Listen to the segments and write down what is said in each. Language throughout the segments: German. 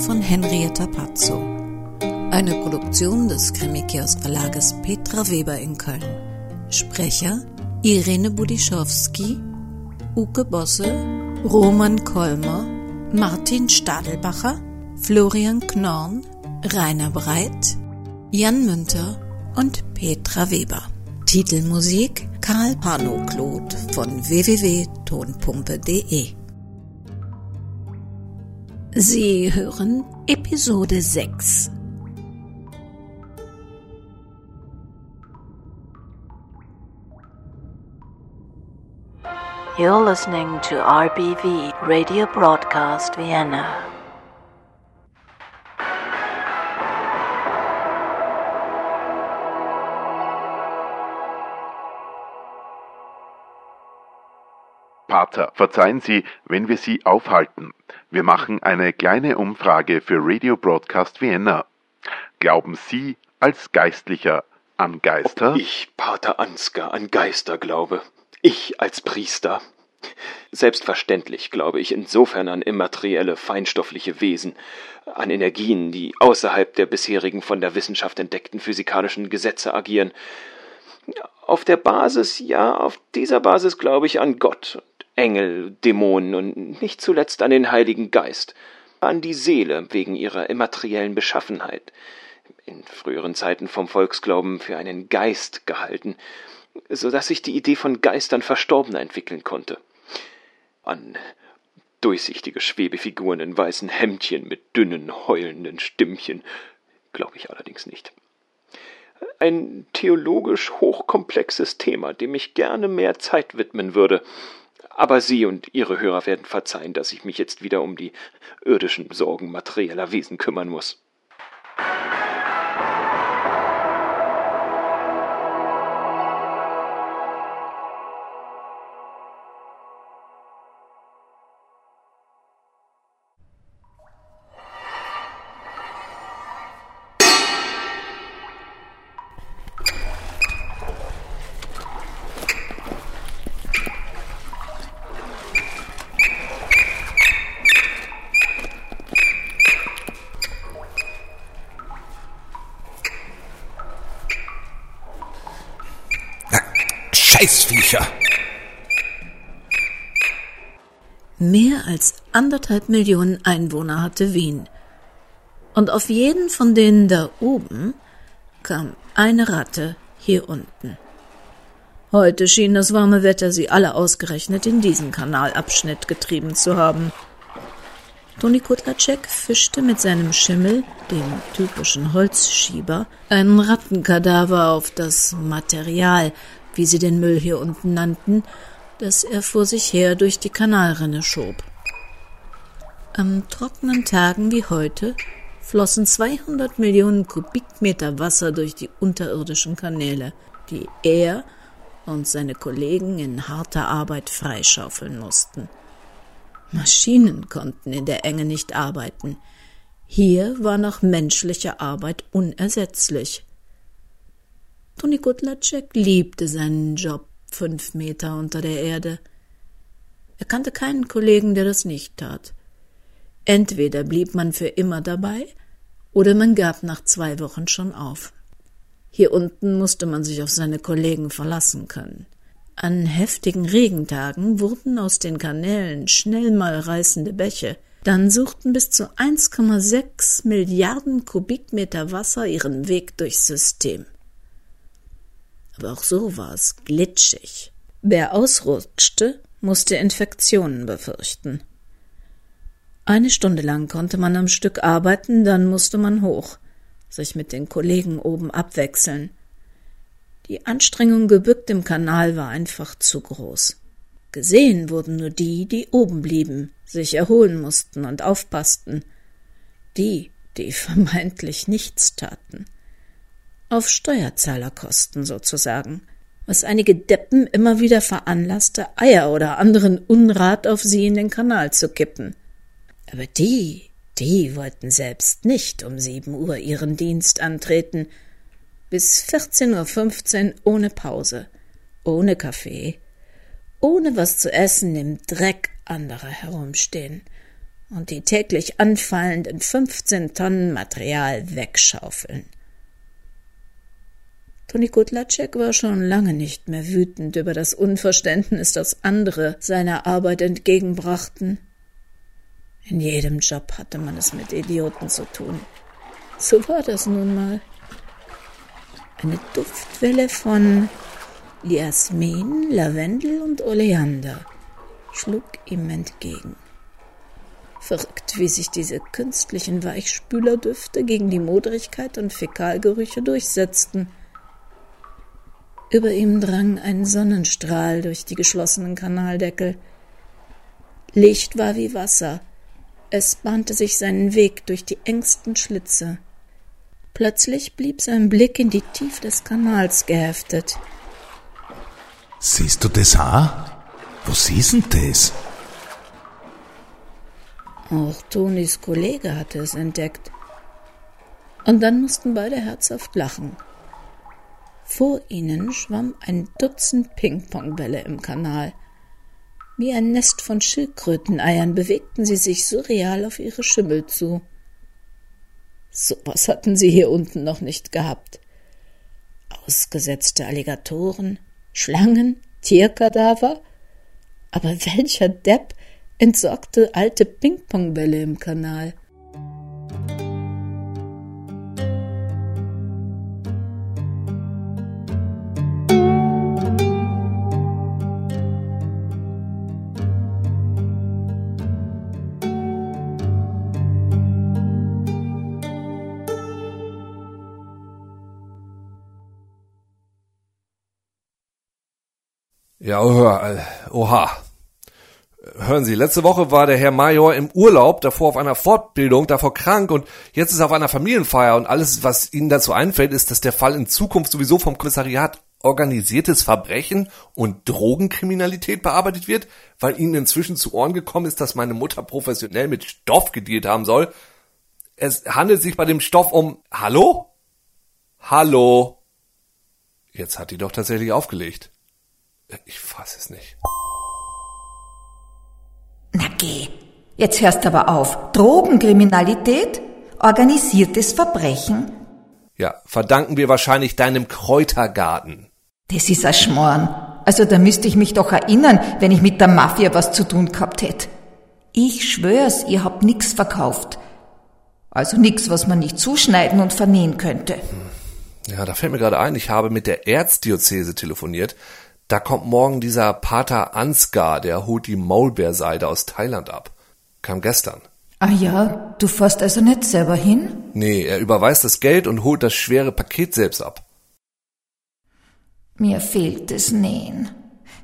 Von Henrietta Pazzo. Eine Produktion des Krimikiosk Verlages Petra Weber in Köln. Sprecher Irene Budischowski, Uke Bosse, Roman Kolmer, Martin Stadelbacher, Florian Knorn, Rainer Breit, Jan Münter und Petra Weber. Titelmusik Karl Pano-Claude von www.tonpumpe.de Sie hören Episode 6. You're listening to RBV Radio Broadcast Vienna. Pater, verzeihen Sie, wenn wir Sie aufhalten. Wir machen eine kleine Umfrage für Radio Broadcast Vienna. Glauben Sie als Geistlicher an Geister? Ich, Pater Ansgar, an Geister glaube. Ich als Priester. Selbstverständlich glaube ich insofern an immaterielle, feinstoffliche Wesen, an Energien, die außerhalb der bisherigen von der Wissenschaft entdeckten physikalischen Gesetze agieren. Auf der Basis, ja, auf dieser Basis glaube ich an Gott Engel, Dämonen und nicht zuletzt an den Heiligen Geist, an die Seele wegen ihrer immateriellen Beschaffenheit, in früheren Zeiten vom Volksglauben für einen Geist gehalten, so dass sich die Idee von Geistern Verstorbener entwickeln konnte. An durchsichtige Schwebefiguren in weißen Hemdchen mit dünnen, heulenden Stimmchen glaube ich allerdings nicht. Ein theologisch hochkomplexes Thema, dem ich gerne mehr Zeit widmen würde, aber Sie und Ihre Hörer werden verzeihen, dass ich mich jetzt wieder um die irdischen Sorgen materieller Wesen kümmern muss. Scheißviecher! Mehr als anderthalb Millionen Einwohner hatte Wien. Und auf jeden von denen da oben kam eine Ratte hier unten. Heute schien das warme Wetter sie alle ausgerechnet in diesen Kanalabschnitt getrieben zu haben. Toni Kutlatschek fischte mit seinem Schimmel, dem typischen Holzschieber, einen Rattenkadaver auf das Material, wie sie den Müll hier unten nannten, das er vor sich her durch die Kanalrinne schob. An trockenen Tagen wie heute flossen 200 Millionen Kubikmeter Wasser durch die unterirdischen Kanäle, die er und seine Kollegen in harter Arbeit freischaufeln mussten. Maschinen konnten in der Enge nicht arbeiten. Hier war noch menschliche Arbeit unersetzlich. Toni Kutlatschek liebte seinen Job fünf Meter unter der Erde. Er kannte keinen Kollegen, der das nicht tat. Entweder blieb man für immer dabei, oder man gab nach zwei Wochen schon auf. Hier unten musste man sich auf seine Kollegen verlassen können. An heftigen Regentagen wurden aus den Kanälen schnell mal reißende Bäche. Dann suchten bis zu 1,6 Milliarden Kubikmeter Wasser ihren Weg durchs System aber auch so war es glitschig. Wer ausrutschte, musste Infektionen befürchten. Eine Stunde lang konnte man am Stück arbeiten, dann musste man hoch, sich mit den Kollegen oben abwechseln. Die Anstrengung gebückt im Kanal war einfach zu groß. Gesehen wurden nur die, die oben blieben, sich erholen mussten und aufpassten. Die, die vermeintlich nichts taten auf Steuerzahlerkosten sozusagen, was einige Deppen immer wieder veranlasste, Eier oder anderen Unrat auf sie in den Kanal zu kippen. Aber die, die wollten selbst nicht um sieben Uhr ihren Dienst antreten, bis 14.15 Uhr ohne Pause, ohne Kaffee, ohne was zu essen im Dreck andere herumstehen und die täglich anfallenden 15 Tonnen Material wegschaufeln. Toni Kutlatschek war schon lange nicht mehr wütend über das Unverständnis, das andere seiner Arbeit entgegenbrachten. In jedem Job hatte man es mit Idioten zu tun. So war das nun mal. Eine Duftwelle von Jasmin, Lavendel und Oleander schlug ihm entgegen. Verrückt, wie sich diese künstlichen Weichspülerdüfte gegen die Modrigkeit und Fäkalgerüche durchsetzten. Über ihm drang ein Sonnenstrahl durch die geschlossenen Kanaldeckel. Licht war wie Wasser. Es bahnte sich seinen Weg durch die engsten Schlitze. Plötzlich blieb sein Blick in die Tiefe des Kanals geheftet. Siehst du das auch? Wo siehst denn das? Auch Tonis Kollege hatte es entdeckt. Und dann mussten beide herzhaft lachen. Vor ihnen schwamm ein Dutzend Ping-Pong-Bälle im Kanal. Wie ein Nest von Schildkröteneiern bewegten sie sich surreal auf ihre Schimmel zu. So was hatten sie hier unten noch nicht gehabt. Ausgesetzte Alligatoren, Schlangen, Tierkadaver. Aber welcher Depp entsorgte alte Ping-Pong-Bälle im Kanal? Ja, oha. oha. Hören Sie, letzte Woche war der Herr Major im Urlaub, davor auf einer Fortbildung, davor krank und jetzt ist er auf einer Familienfeier und alles, was Ihnen dazu einfällt, ist, dass der Fall in Zukunft sowieso vom Kommissariat organisiertes Verbrechen und Drogenkriminalität bearbeitet wird, weil Ihnen inzwischen zu Ohren gekommen ist, dass meine Mutter professionell mit Stoff gedealt haben soll. Es handelt sich bei dem Stoff um Hallo? Hallo? Jetzt hat die doch tatsächlich aufgelegt. Ich fass es nicht. Na geh, jetzt hörst aber auf. Drogenkriminalität? Organisiertes Verbrechen? Ja, verdanken wir wahrscheinlich deinem Kräutergarten. Das ist ein Schmoren. Also da müsste ich mich doch erinnern, wenn ich mit der Mafia was zu tun gehabt hätte. Ich schwör's, ihr habt nix verkauft. Also nix, was man nicht zuschneiden und vernähen könnte. Ja, da fällt mir gerade ein, ich habe mit der Erzdiözese telefoniert. Da kommt morgen dieser Pater Ansgar, der holt die Maulbeerseide aus Thailand ab. Kam gestern. Ah ja, du fährst also nicht selber hin? Nee, er überweist das Geld und holt das schwere Paket selbst ab. Mir fehlt das Nähen.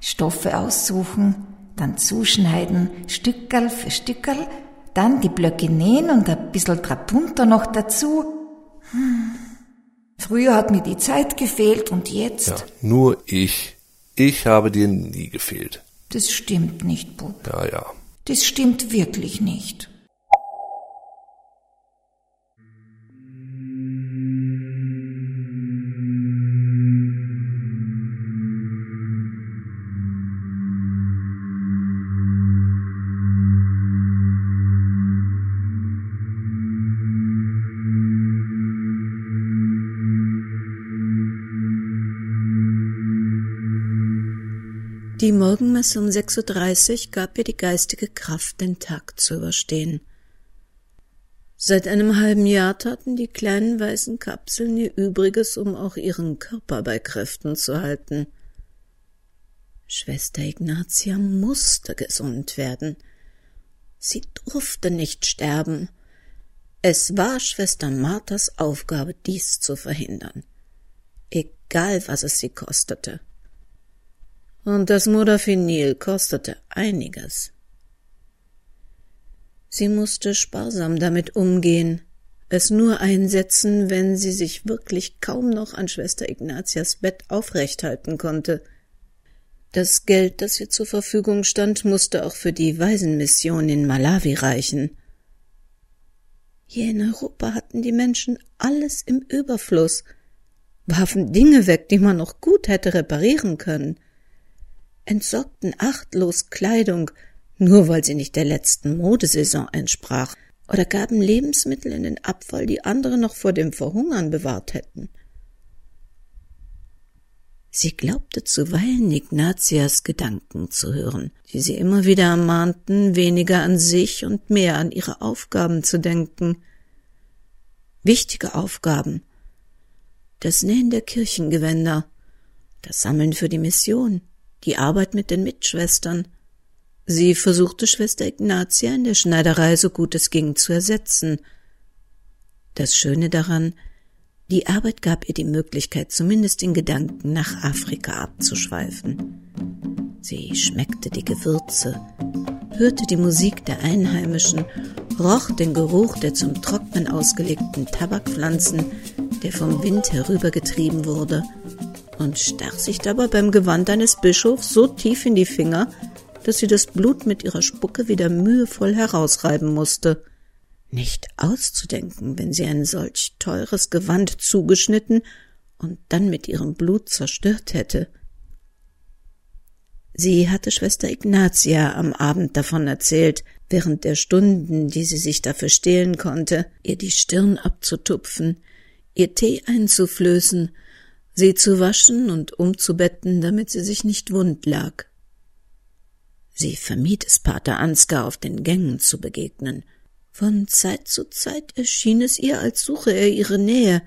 Stoffe aussuchen, dann zuschneiden, Stückerl für Stückerl, dann die Blöcke nähen und ein bisschen Trapunter noch dazu. Hm. Früher hat mir die Zeit gefehlt und jetzt? Ja, nur ich. Ich habe dir nie gefehlt. Das stimmt nicht, Bub. Ja, ja. Das stimmt wirklich nicht. Die Morgenmesse um 6.30 Uhr gab ihr die geistige Kraft, den Tag zu überstehen. Seit einem halben Jahr taten die kleinen weißen Kapseln ihr Übriges, um auch ihren Körper bei Kräften zu halten. Schwester Ignatia musste gesund werden. Sie durfte nicht sterben. Es war Schwester Marthas Aufgabe, dies zu verhindern. Egal, was es sie kostete. Und das Modafinil kostete einiges. Sie musste sparsam damit umgehen, es nur einsetzen, wenn sie sich wirklich kaum noch an Schwester Ignatias Bett aufrecht halten konnte. Das Geld, das ihr zur Verfügung stand, musste auch für die Waisenmission in Malawi reichen. Hier in Europa hatten die Menschen alles im Überfluss, warfen Dinge weg, die man noch gut hätte reparieren können entsorgten achtlos Kleidung, nur weil sie nicht der letzten Modesaison entsprach, oder gaben Lebensmittel in den Abfall, die andere noch vor dem Verhungern bewahrt hätten. Sie glaubte zuweilen Ignatias Gedanken zu hören, die sie immer wieder ermahnten, weniger an sich und mehr an ihre Aufgaben zu denken. Wichtige Aufgaben. Das Nähen der Kirchengewänder, das Sammeln für die Mission, die Arbeit mit den Mitschwestern. Sie versuchte Schwester Ignatia in der Schneiderei so gut es ging zu ersetzen. Das Schöne daran, die Arbeit gab ihr die Möglichkeit, zumindest in Gedanken nach Afrika abzuschweifen. Sie schmeckte die Gewürze, hörte die Musik der Einheimischen, roch den Geruch der zum Trocknen ausgelegten Tabakpflanzen, der vom Wind herübergetrieben wurde, und stach sich dabei beim Gewand eines Bischofs so tief in die Finger, dass sie das Blut mit ihrer Spucke wieder mühevoll herausreiben musste. Nicht auszudenken, wenn sie ein solch teures Gewand zugeschnitten und dann mit ihrem Blut zerstört hätte. Sie hatte Schwester Ignatia am Abend davon erzählt, während der Stunden, die sie sich dafür stehlen konnte, ihr die Stirn abzutupfen, ihr Tee einzuflößen, sie zu waschen und umzubetten, damit sie sich nicht wund lag. Sie vermied es Pater Ansgar auf den Gängen zu begegnen, von Zeit zu Zeit erschien es ihr, als suche er ihre Nähe,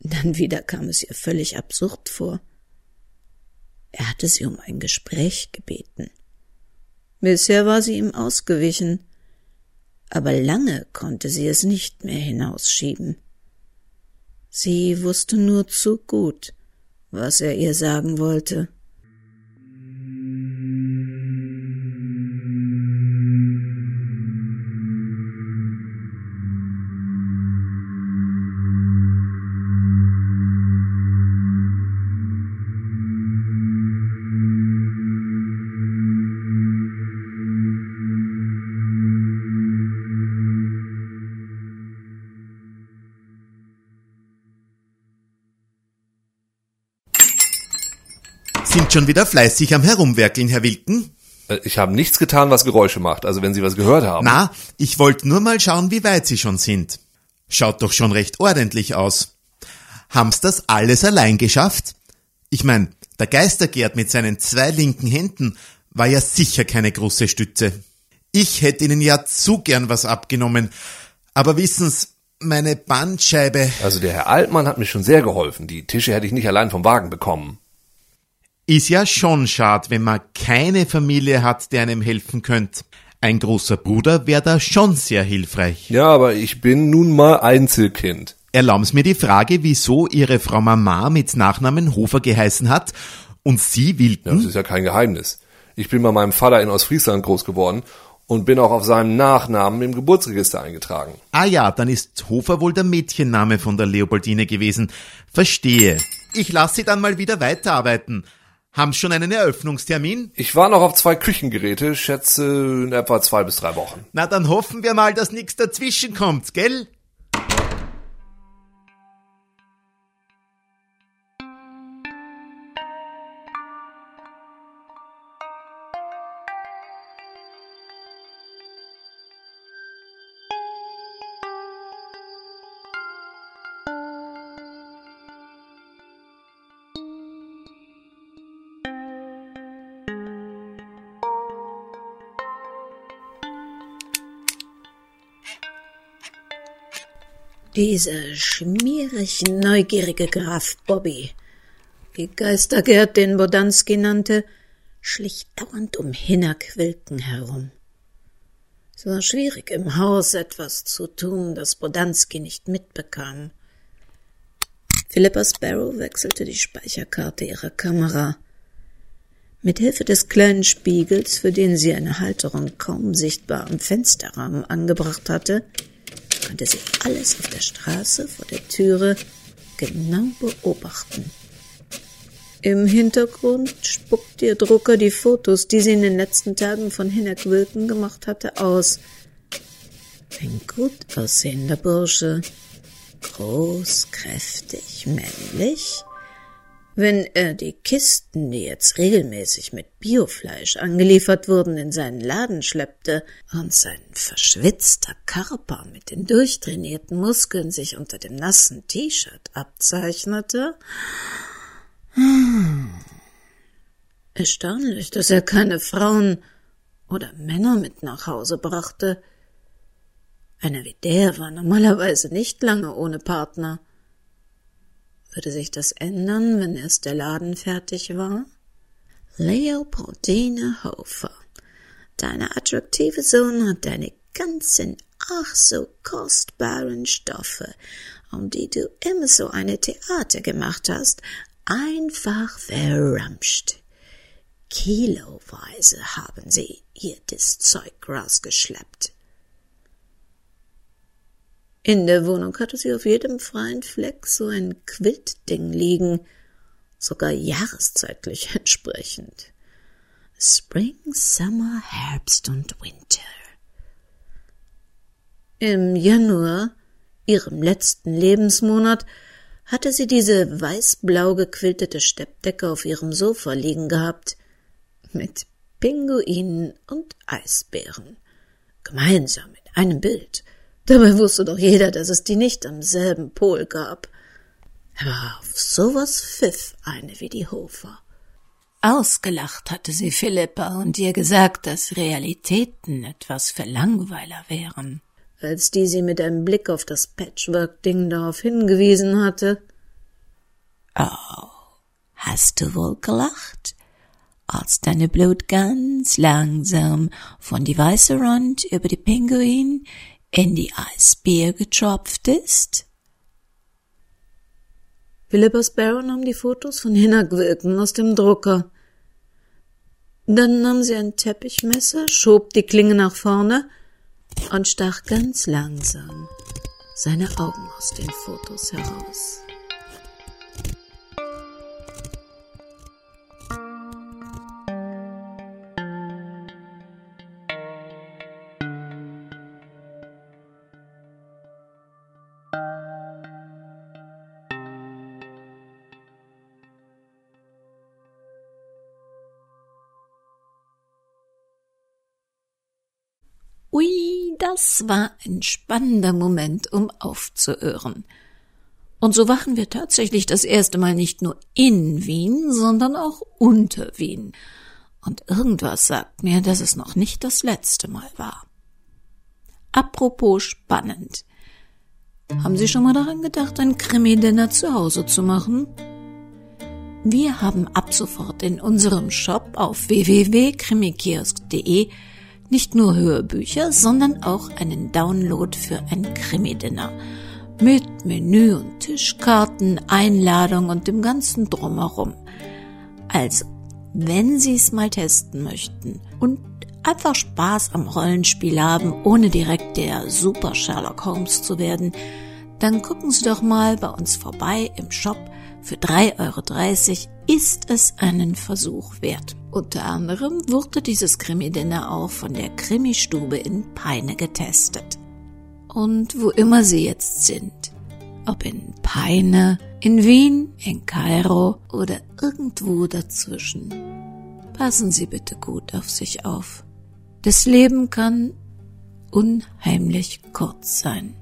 dann wieder kam es ihr völlig absurd vor. Er hatte sie um ein Gespräch gebeten. Bisher war sie ihm ausgewichen, aber lange konnte sie es nicht mehr hinausschieben. Sie wusste nur zu gut, was er ihr sagen wollte. Schon wieder fleißig am Herumwerkeln, Herr Wilken? Äh, Ich habe nichts getan, was Geräusche macht. Also wenn Sie was gehört haben. Na, ich wollte nur mal schauen, wie weit Sie schon sind. Schaut doch schon recht ordentlich aus. Haben's das alles allein geschafft? Ich mein, der Geistergerd mit seinen zwei linken Händen war ja sicher keine große Stütze. Ich hätte Ihnen ja zu gern was abgenommen. Aber wissen's, meine Bandscheibe. Also der Herr Altmann hat mir schon sehr geholfen. Die Tische hätte ich nicht allein vom Wagen bekommen. Ist ja schon schad, wenn man keine Familie hat, der einem helfen könnt. Ein großer Bruder wäre da schon sehr hilfreich. Ja, aber ich bin nun mal Einzelkind. Erlauben's mir die Frage, wieso Ihre Frau Mama mit Nachnamen Hofer geheißen hat und Sie Ja, Wilken? das ist ja kein Geheimnis. Ich bin bei meinem Vater in Ostfriesland groß geworden und bin auch auf seinem Nachnamen im Geburtsregister eingetragen. Ah ja, dann ist Hofer wohl der Mädchenname von der Leopoldine gewesen. Verstehe. Ich lasse Sie dann mal wieder weiterarbeiten. Haben schon einen Eröffnungstermin? Ich war noch auf zwei Küchengeräte, schätze in etwa zwei bis drei Wochen. Na, dann hoffen wir mal, dass nichts dazwischen kommt, gell? Dieser schmierig neugierige Graf Bobby, wie Geistergerd den Bodanski nannte, schlich dauernd um Hinnerquilken herum. Es war schwierig, im Haus etwas zu tun, das Bodanski nicht mitbekam. Philippa Sparrow wechselte die Speicherkarte ihrer Kamera. Mit Hilfe des kleinen Spiegels, für den sie eine Halterung kaum sichtbar am Fensterrahmen angebracht hatte, konnte sie alles auf der Straße vor der Türe genau beobachten. Im Hintergrund spuckte ihr Drucker die Fotos, die sie in den letzten Tagen von Hinnerk Wilken gemacht hatte, aus. Ein gut aussehender Bursche, groß, kräftig, männlich, Wenn er die Kisten, die jetzt regelmäßig mit Biofleisch angeliefert wurden, in seinen Laden schleppte und sein verschwitzter Körper mit den durchtrainierten Muskeln sich unter dem nassen T-Shirt abzeichnete, hm. Erstaunlich, dass er keine Frauen oder Männer mit nach Hause brachte. Einer wie der war normalerweise nicht lange ohne Partner. Würde sich das ändern, wenn erst der Laden fertig war? Leopoldine Hofer, deine attraktive Sohn hat deine ganzen ach so kostbaren Stoffe, um die du immer so eine Theater gemacht hast, einfach verramscht. Kiloweise haben sie ihr das Zeug rausgeschleppt. In der Wohnung hatte sie auf jedem freien Fleck so ein Quiltding liegen, sogar jahreszeitlich entsprechend. Spring, Summer, Herbst und Winter. Im Januar, ihrem letzten Lebensmonat, hatte sie diese weiß-blau gequiltete Steppdecke auf ihrem Sofa liegen gehabt, mit Pinguinen und Eisbären. Gemeinsam in einem Bild – Dabei wusste doch jeder, dass es die nicht am selben Pol gab. Aber auf sowas pfiff eine wie die Hofer. Ausgelacht hatte sie Philippa und ihr gesagt, dass Realitäten etwas für Langweiler wären. Als die sie mit einem Blick auf das Patchwork-Ding darauf hingewiesen hatte. Oh, hast du wohl gelacht? Als deine Blut ganz langsam von die weiße Rand über die Pinguin in die Eisbär getropft ist? Philippa Sparrow nahm die Fotos von Wilken aus dem Drucker. Dann nahm sie ein Teppichmesser, schob die Klinge nach vorne und stach ganz langsam seine Augen aus den Fotos heraus. Ein spannender Moment, um aufzuhören. Und so wachen wir tatsächlich das erste Mal nicht nur in Wien, sondern auch unter Wien. Und irgendwas sagt mir, dass es noch nicht das letzte Mal war. Apropos spannend. Haben Sie schon mal daran gedacht, ein Krimi-Dinner zu Hause zu machen? Wir haben ab sofort in unserem Shop auf www.krimikiosk.de nicht nur Hörbücher, sondern auch einen Download für ein Krimi-Dinner. Mit Menü und Tischkarten, Einladung und dem ganzen Drumherum. Also, wenn Sie es mal testen möchten und einfach Spaß am Rollenspiel haben, ohne direkt der Super Sherlock Holmes zu werden, dann gucken Sie doch mal bei uns vorbei im Shop. Für 3,30 Euro ist es einen Versuch wert. Unter anderem wurde dieses Krimi-Dinner auch von der Krimi-Stube in Peine getestet. Und wo immer Sie jetzt sind, ob in Peine, in Wien, in Kairo oder irgendwo dazwischen, passen Sie bitte gut auf sich auf. Das Leben kann unheimlich kurz sein.